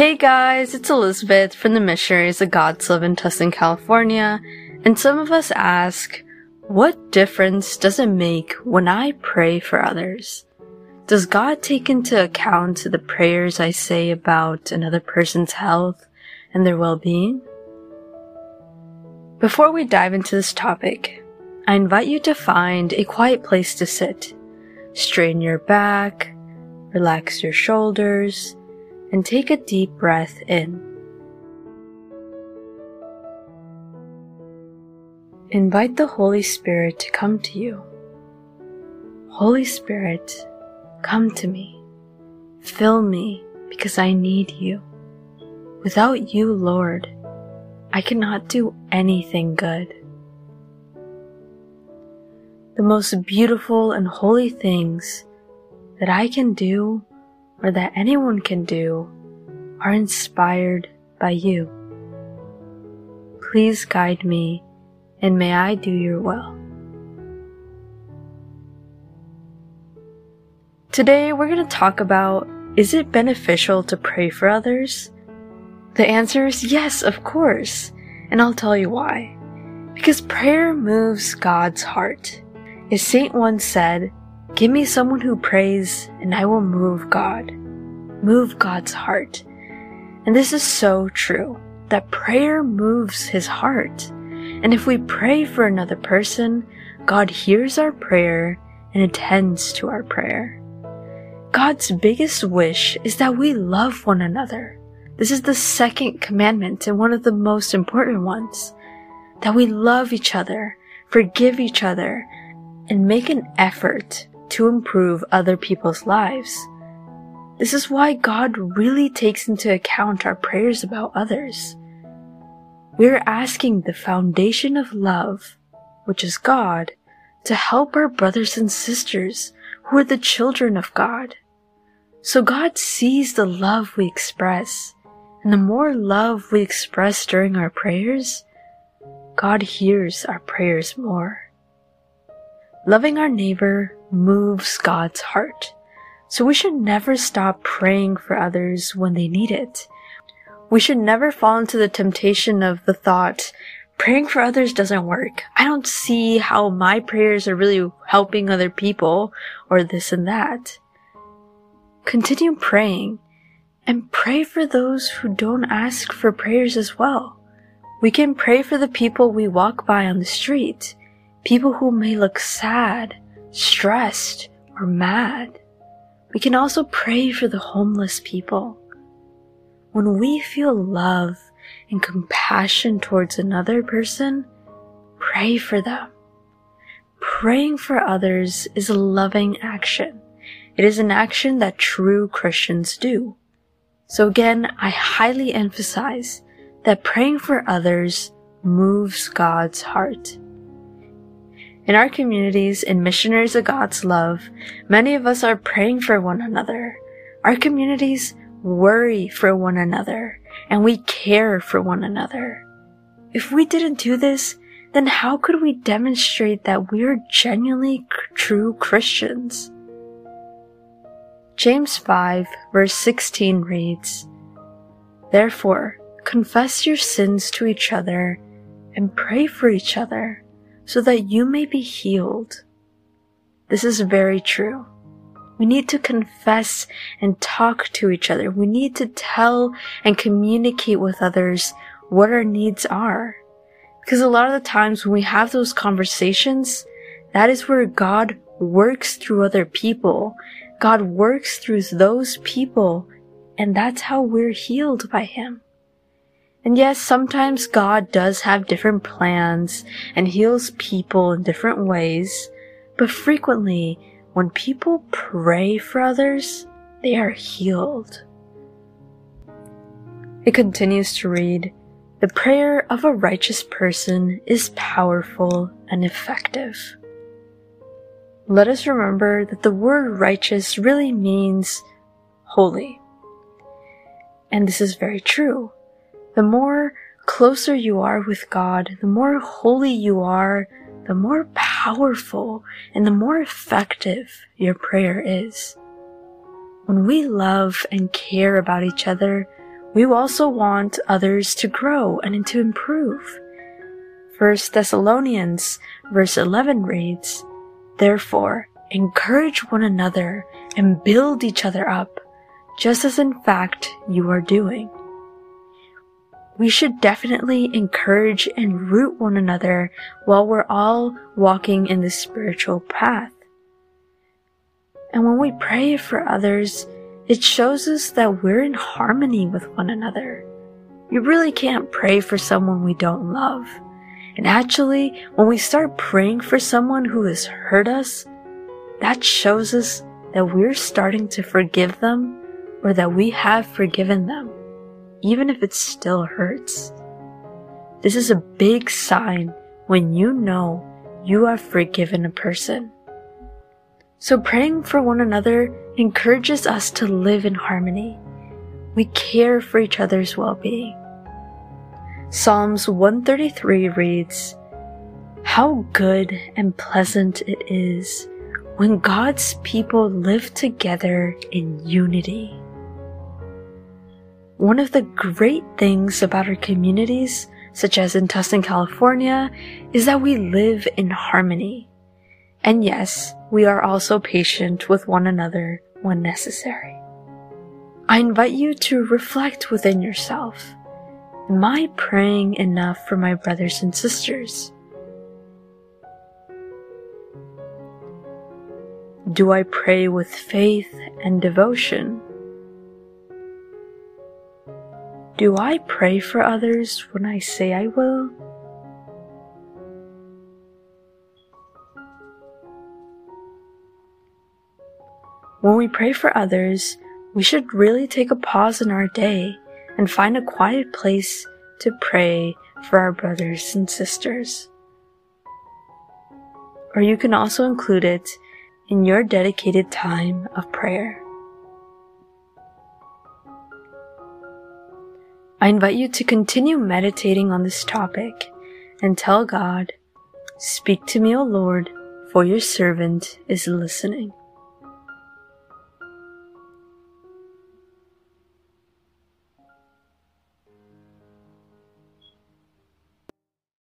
Hey guys, it's Elizabeth from the Missionaries of God's Love in Tustin, California, and some of us ask, what difference does it make when I pray for others? Does God take into account the prayers I say about another person's health and their well-being? Before we dive into this topic, I invite you to find a quiet place to sit. Straighten your back, relax your shoulders, and take a deep breath in. Invite the Holy Spirit to come to you. Holy Spirit, come to me. Fill me because I need you. Without you, Lord, I cannot do anything good. The most beautiful and holy things that I can do or that anyone can do are inspired by you. Please guide me and may I do your will. Today we're going to talk about is it beneficial to pray for others? The answer is yes, of course, and I'll tell you why. Because prayer moves God's heart. As Saint once said, Give me someone who prays, and I will move God. Move God's heart. And this is so true, that prayer moves his heart. And if we pray for another person, God hears our prayer and attends to our prayer. God's biggest wish is that we love one another. This is the second commandment and one of the most important ones. That we love each other, forgive each other, and make an effort to improve other people's lives. This is why God really takes into account our prayers about others. We're asking the foundation of love, which is God, to help our brothers and sisters who are the children of God. So God sees the love we express, and the more love we express during our prayers, God hears our prayers more. Loving our neighbor moves God's heart. So we should never stop praying for others when they need it. We should never fall into the temptation of the thought, praying for others doesn't work. I don't see how my prayers are really helping other people or this and that. Continue praying and pray for those who don't ask for prayers as well. We can pray for the people we walk by on the street people who may look sad, stressed, or mad. We can also pray for the homeless people. When we feel love and compassion towards another person, pray for them. Praying for others is a loving action. It is an action that true Christians do. So again, I highly emphasize that praying for others moves God's heart. In our communities in Missionaries of God's Love, many of us are praying for one another. Our communities worry for one another and we care for one another. If we didn't do this, then how could we demonstrate that we are genuinely true Christians? James 5 verse 16 reads, Therefore, confess your sins to each other and pray for each other so that you may be healed. This is very true. We need to confess and talk to each other. We need to tell and communicate with others what our needs are. Because a lot of the times when we have those conversations, that is where God works through other people. God works through those people, and that's how we're healed by Him. And yes, sometimes God does have different plans and heals people in different ways, but frequently, when people pray for others, they are healed. It continues to read, The prayer of a righteous person is powerful and effective. Let us remember that the word righteous really means holy. And this is very true the more closer you are with God, the more holy you are, the more powerful and the more effective your prayer is. When we love and care about each other, we also want others to grow and to improve. 1 Thessalonians verse 11 reads, Therefore, encourage one another and build each other up, just as in fact you are doing. We should definitely encourage and root one another while we're all walking in the spiritual path. And when we pray for others, it shows us that we're in harmony with one another. You really can't pray for someone we don't love. And actually, when we start praying for someone who has hurt us, that shows us that we're starting to forgive them or that we have forgiven them, even if it still hurts. This is a big sign when you know you have forgiven a person. So praying for one another encourages us to live in harmony. We care for each other's well-being. Psalms 133 reads, How good and pleasant it is when God's people live together in unity. One of the great things about our communities, such as in Tustin, California, is that we live in harmony. And yes, we are also patient with one another when necessary. I invite you to reflect within yourself. Am I praying enough for my brothers and sisters? Do I pray with faith and devotion? Do I pray for others when I say I will? When we pray for others, we should really take a pause in our day and find a quiet place to pray for our brothers and sisters. Or you can also include it in your dedicated time of prayer. I invite you to continue meditating on this topic and tell God, Speak to me, O Lord, for your servant is listening.